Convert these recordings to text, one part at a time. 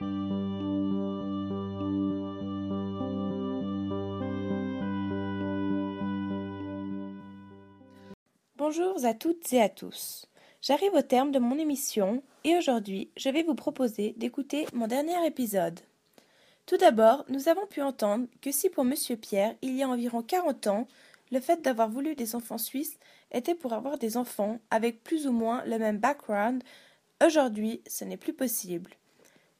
Bonjour à toutes et à tous. J'arrive au terme de mon émission et aujourd'hui je vais vous proposer d'écouter mon dernier épisode. Tout d'abord, nous avons pu entendre que si pour Monsieur Pierre, il y a environ 40 ans, le fait d'avoir voulu des enfants suisses était pour avoir des enfants avec plus ou moins le même background, aujourd'hui ce n'est plus possible.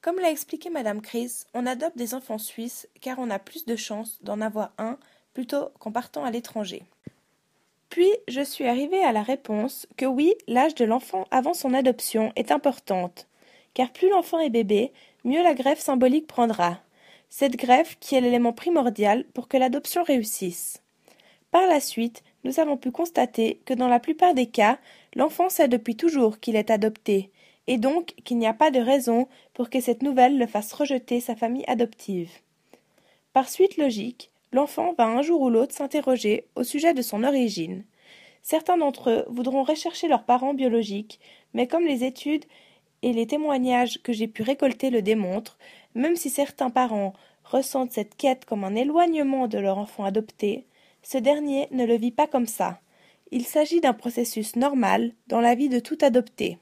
Comme l'a expliqué Madame Chris, on adopte des enfants suisses car on a plus de chances d'en avoir un plutôt qu'en partant à l'étranger. Puis je suis arrivée à la réponse que oui, l'âge de l'enfant avant son adoption est importante, car plus l'enfant est bébé, mieux la greffe symbolique prendra. Cette greffe qui est l'élément primordial pour que l'adoption réussisse. Par la suite, nous avons pu constater que dans la plupart des cas, l'enfant sait depuis toujours qu'il est adopté, et donc qu'il n'y a pas de raison pour que cette nouvelle le fasse rejeter sa famille adoptive. Par suite logique, l'enfant va un jour ou l'autre s'interroger au sujet de son origine. Certains d'entre eux voudront rechercher leurs parents biologiques, mais comme les études et les témoignages que j'ai pu récolter le démontrent, même si certains parents ressentent cette quête comme un éloignement de leur enfant adopté, ce dernier ne le vit pas comme ça. Il s'agit d'un processus normal dans la vie de tout adopté.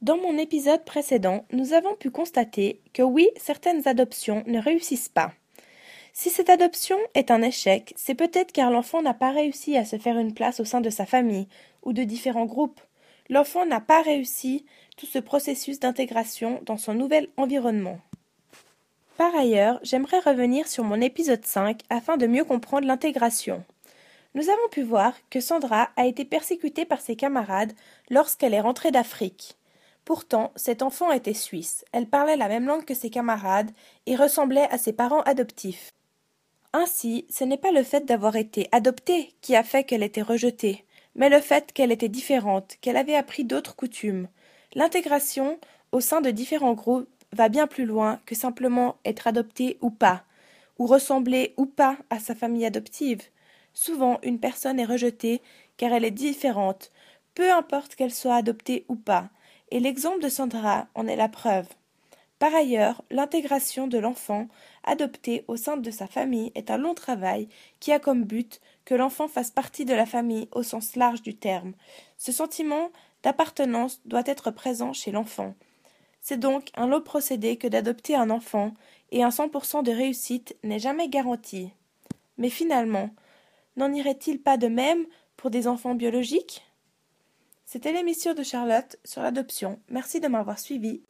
Dans mon épisode précédent, nous avons pu constater que oui, certaines adoptions ne réussissent pas. Si cette adoption est un échec, c'est peut-être car l'enfant n'a pas réussi à se faire une place au sein de sa famille ou de différents groupes. L'enfant n'a pas réussi tout ce processus d'intégration dans son nouvel environnement. Par ailleurs, j'aimerais revenir sur mon épisode 5 afin de mieux comprendre l'intégration. Nous avons pu voir que Sandra a été persécutée par ses camarades lorsqu'elle est rentrée d'Afrique. Pourtant, cet enfant était suisse, elle parlait la même langue que ses camarades et ressemblait à ses parents adoptifs. Ainsi, ce n'est pas le fait d'avoir été adoptée qui a fait qu'elle était rejetée, mais le fait qu'elle était différente, qu'elle avait appris d'autres coutumes. L'intégration au sein de différents groupes va bien plus loin que simplement être adoptée ou pas, ou ressembler ou pas à sa famille adoptive. Souvent, une personne est rejetée car elle est différente, peu importe qu'elle soit adoptée ou pas, et l'exemple de Sandra en est la preuve. Par ailleurs, l'intégration de l'enfant adopté au sein de sa famille est un long travail qui a comme but que l'enfant fasse partie de la famille au sens large du terme. Ce sentiment d'appartenance doit être présent chez l'enfant. C'est donc un long procédé que d'adopter un enfant, et un 100% de réussite n'est jamais garanti. Mais finalement, n'en irait-il pas de même pour des enfants biologiques? C'était l'émission de Charlotte sur l'adoption. Merci de m'avoir suivi.